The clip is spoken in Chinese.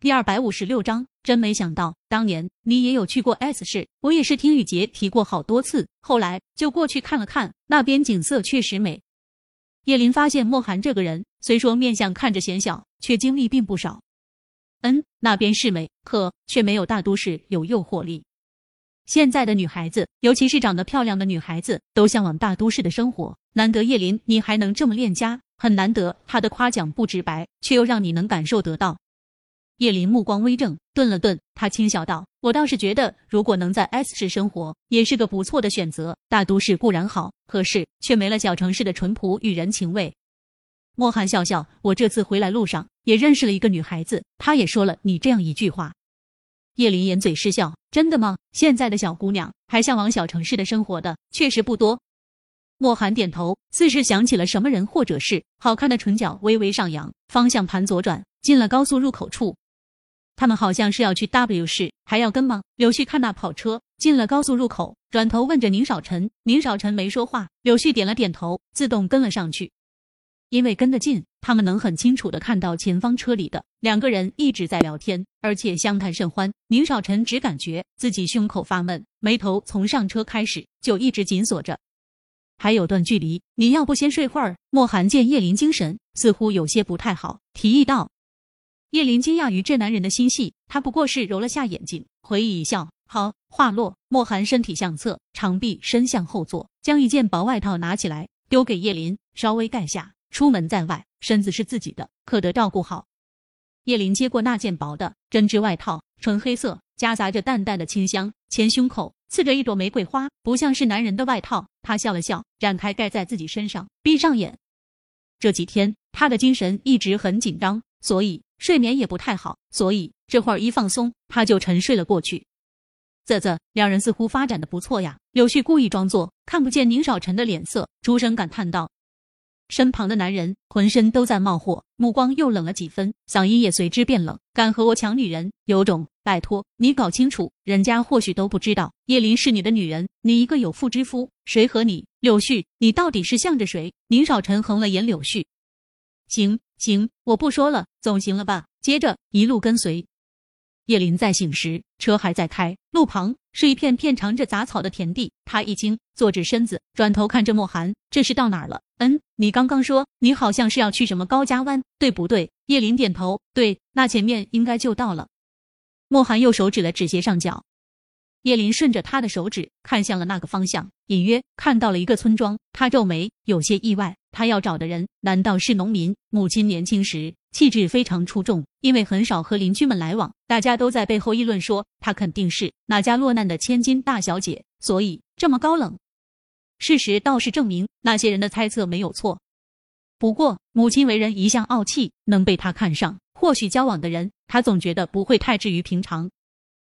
第二百五十六章，真没想到当年你也有去过 S 市，我也是听雨杰提过好多次，后来就过去看了看，那边景色确实美。叶林发现莫寒这个人，虽说面相看着显小，却经历并不少。嗯，那边是美，可却没有大都市有诱惑力。现在的女孩子，尤其是长得漂亮的女孩子，都向往大都市的生活。难得叶林你还能这么恋家，很难得。他的夸奖不直白，却又让你能感受得到。叶林目光微正，顿了顿，他轻笑道：“我倒是觉得，如果能在 S 市生活，也是个不错的选择。大都市固然好，可是却没了小城市的淳朴与人情味。”莫寒笑笑：“我这次回来路上也认识了一个女孩子，她也说了你这样一句话。”叶林掩嘴失笑：“真的吗？现在的小姑娘还向往小城市的生活的，确实不多。”莫寒点头，似是想起了什么人或者是好看的唇角微微上扬，方向盘左转，进了高速入口处。他们好像是要去 W 市，还要跟吗？柳絮看那跑车进了高速入口，转头问着宁少臣。宁少臣没说话，柳絮点了点头，自动跟了上去。因为跟得近，他们能很清楚的看到前方车里的两个人一直在聊天，而且相谈甚欢。宁少臣只感觉自己胸口发闷，眉头从上车开始就一直紧锁着。还有段距离，你要不先睡会儿？莫寒见叶林精神似乎有些不太好，提议道。叶林惊讶于这男人的心细，他不过是揉了下眼睛，回忆一笑。好，话落，莫寒身体向侧，长臂伸向后座，将一件薄外套拿起来，丢给叶林，稍微盖下。出门在外，身子是自己的，可得照顾好。叶林接过那件薄的针织外套，纯黑色，夹杂着淡淡的清香，前胸口刺着一朵玫瑰花，不像是男人的外套。他笑了笑，展开盖在自己身上，闭上眼。这几天他的精神一直很紧张，所以。睡眠也不太好，所以这会儿一放松，他就沉睡了过去。啧啧，两人似乎发展的不错呀。柳絮故意装作看不见宁少臣的脸色，出声感叹道。身旁的男人浑身都在冒火，目光又冷了几分，嗓音也随之变冷。敢和我抢女人，有种！拜托你搞清楚，人家或许都不知道叶琳是你的女人，你一个有妇之夫，谁和你？柳絮，你到底是向着谁？宁少臣横了眼柳絮。行行，我不说了，总行了吧？接着一路跟随。叶林在醒时，车还在开，路旁是一片片长着杂草的田地。他一惊，坐直身子，转头看着莫寒：“这是到哪儿了？”“嗯，你刚刚说你好像是要去什么高家湾，对不对？”叶林点头：“对，那前面应该就到了。”莫寒右手指了指斜上角。叶林顺着他的手指看向了那个方向，隐约看到了一个村庄。他皱眉，有些意外。他要找的人难道是农民？母亲年轻时气质非常出众，因为很少和邻居们来往，大家都在背后议论说她肯定是哪家落难的千金大小姐，所以这么高冷。事实倒是证明那些人的猜测没有错。不过母亲为人一向傲气，能被他看上，或许交往的人他总觉得不会太至于平常。